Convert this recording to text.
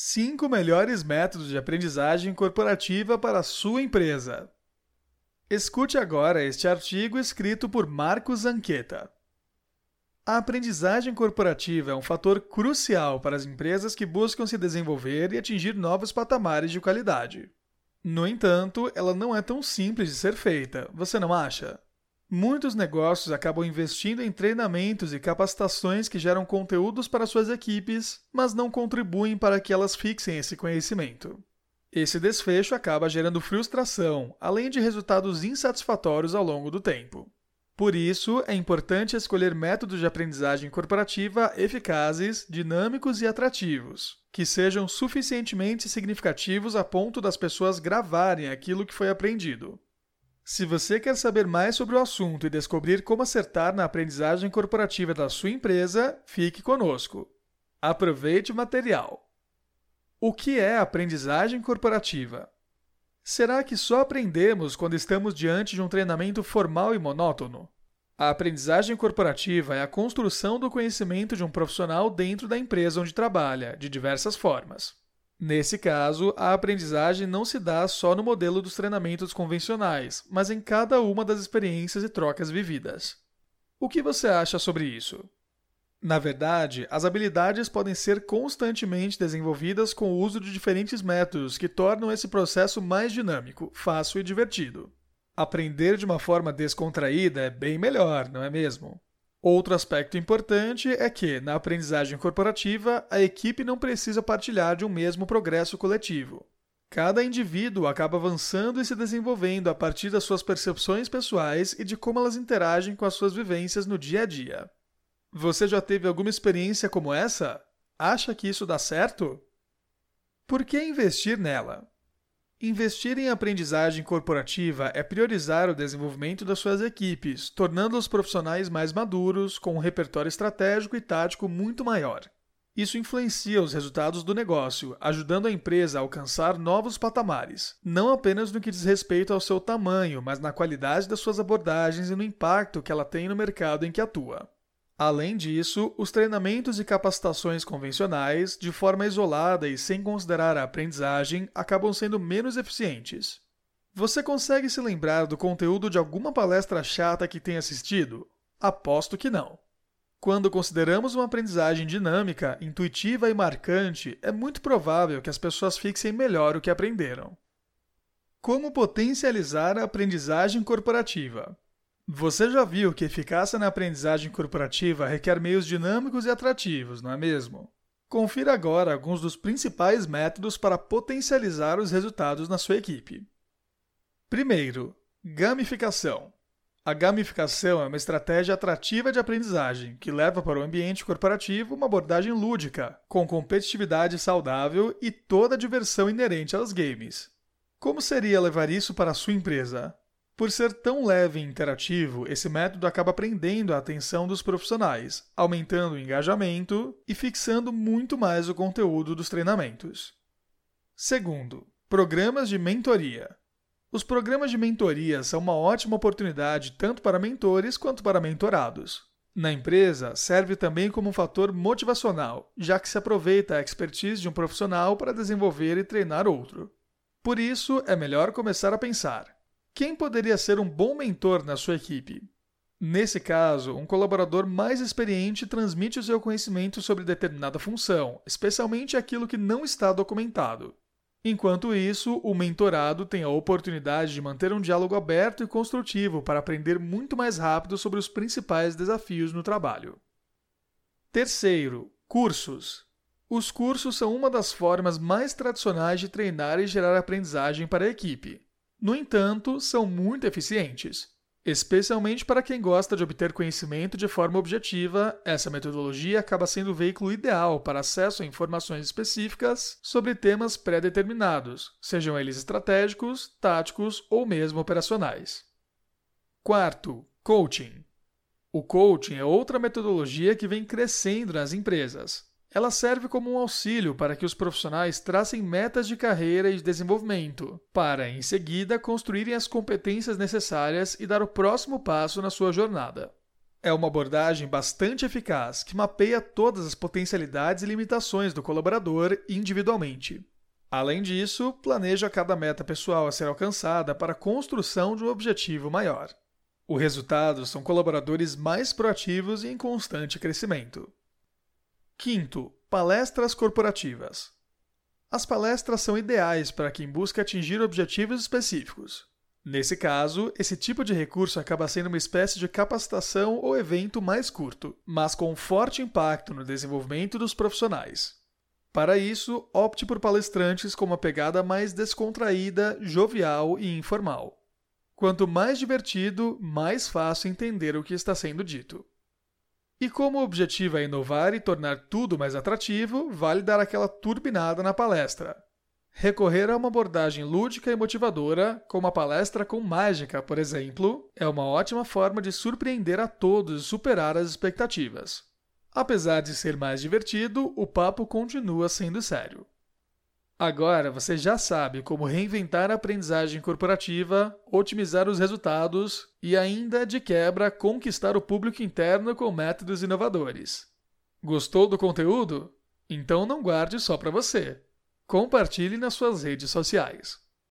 5 melhores métodos de aprendizagem corporativa para a sua empresa. Escute agora este artigo escrito por Marcos Anqueta. A aprendizagem corporativa é um fator crucial para as empresas que buscam se desenvolver e atingir novos patamares de qualidade. No entanto, ela não é tão simples de ser feita, você não acha? Muitos negócios acabam investindo em treinamentos e capacitações que geram conteúdos para suas equipes, mas não contribuem para que elas fixem esse conhecimento. Esse desfecho acaba gerando frustração, além de resultados insatisfatórios ao longo do tempo. Por isso, é importante escolher métodos de aprendizagem corporativa eficazes, dinâmicos e atrativos, que sejam suficientemente significativos a ponto das pessoas gravarem aquilo que foi aprendido. Se você quer saber mais sobre o assunto e descobrir como acertar na aprendizagem corporativa da sua empresa, fique conosco. Aproveite o material. O que é aprendizagem corporativa? Será que só aprendemos quando estamos diante de um treinamento formal e monótono? A aprendizagem corporativa é a construção do conhecimento de um profissional dentro da empresa onde trabalha, de diversas formas. Nesse caso, a aprendizagem não se dá só no modelo dos treinamentos convencionais, mas em cada uma das experiências e trocas vividas. O que você acha sobre isso? Na verdade, as habilidades podem ser constantemente desenvolvidas com o uso de diferentes métodos que tornam esse processo mais dinâmico, fácil e divertido. Aprender de uma forma descontraída é bem melhor, não é mesmo? Outro aspecto importante é que, na aprendizagem corporativa, a equipe não precisa partilhar de um mesmo progresso coletivo. Cada indivíduo acaba avançando e se desenvolvendo a partir das suas percepções pessoais e de como elas interagem com as suas vivências no dia a dia. Você já teve alguma experiência como essa? Acha que isso dá certo? Por que investir nela? Investir em aprendizagem corporativa é priorizar o desenvolvimento das suas equipes, tornando-os profissionais mais maduros, com um repertório estratégico e tático muito maior. Isso influencia os resultados do negócio, ajudando a empresa a alcançar novos patamares, não apenas no que diz respeito ao seu tamanho, mas na qualidade das suas abordagens e no impacto que ela tem no mercado em que atua. Além disso, os treinamentos e capacitações convencionais, de forma isolada e sem considerar a aprendizagem, acabam sendo menos eficientes. Você consegue se lembrar do conteúdo de alguma palestra chata que tenha assistido? Aposto que não. Quando consideramos uma aprendizagem dinâmica, intuitiva e marcante, é muito provável que as pessoas fixem melhor o que aprenderam. Como potencializar a aprendizagem corporativa? Você já viu que eficácia na aprendizagem corporativa requer meios dinâmicos e atrativos, não é mesmo? Confira agora alguns dos principais métodos para potencializar os resultados na sua equipe. Primeiro, gamificação. A gamificação é uma estratégia atrativa de aprendizagem que leva para o ambiente corporativo uma abordagem lúdica, com competitividade saudável e toda a diversão inerente aos games. Como seria levar isso para a sua empresa? Por ser tão leve e interativo, esse método acaba prendendo a atenção dos profissionais, aumentando o engajamento e fixando muito mais o conteúdo dos treinamentos. Segundo, programas de mentoria. Os programas de mentoria são uma ótima oportunidade tanto para mentores quanto para mentorados. Na empresa, serve também como um fator motivacional, já que se aproveita a expertise de um profissional para desenvolver e treinar outro. Por isso, é melhor começar a pensar: quem poderia ser um bom mentor na sua equipe? Nesse caso, um colaborador mais experiente transmite o seu conhecimento sobre determinada função, especialmente aquilo que não está documentado. Enquanto isso, o mentorado tem a oportunidade de manter um diálogo aberto e construtivo para aprender muito mais rápido sobre os principais desafios no trabalho. Terceiro, cursos. Os cursos são uma das formas mais tradicionais de treinar e gerar aprendizagem para a equipe. No entanto, são muito eficientes. Especialmente para quem gosta de obter conhecimento de forma objetiva, essa metodologia acaba sendo o veículo ideal para acesso a informações específicas sobre temas pré-determinados, sejam eles estratégicos, táticos ou mesmo operacionais. Quarto, coaching. O coaching é outra metodologia que vem crescendo nas empresas. Ela serve como um auxílio para que os profissionais tracem metas de carreira e de desenvolvimento, para, em seguida, construírem as competências necessárias e dar o próximo passo na sua jornada. É uma abordagem bastante eficaz que mapeia todas as potencialidades e limitações do colaborador individualmente. Além disso, planeja cada meta pessoal a ser alcançada para a construção de um objetivo maior. O resultado são colaboradores mais proativos e em constante crescimento. Quinto, palestras corporativas. As palestras são ideais para quem busca atingir objetivos específicos. Nesse caso, esse tipo de recurso acaba sendo uma espécie de capacitação ou evento mais curto, mas com forte impacto no desenvolvimento dos profissionais. Para isso, opte por palestrantes com uma pegada mais descontraída, jovial e informal. Quanto mais divertido, mais fácil entender o que está sendo dito. E como o objetivo é inovar e tornar tudo mais atrativo, vale dar aquela turbinada na palestra. Recorrer a uma abordagem lúdica e motivadora, como a palestra com mágica, por exemplo, é uma ótima forma de surpreender a todos e superar as expectativas. Apesar de ser mais divertido, o papo continua sendo sério. Agora você já sabe como reinventar a aprendizagem corporativa, otimizar os resultados e ainda, de quebra, conquistar o público interno com métodos inovadores. Gostou do conteúdo? Então não guarde só para você. Compartilhe nas suas redes sociais.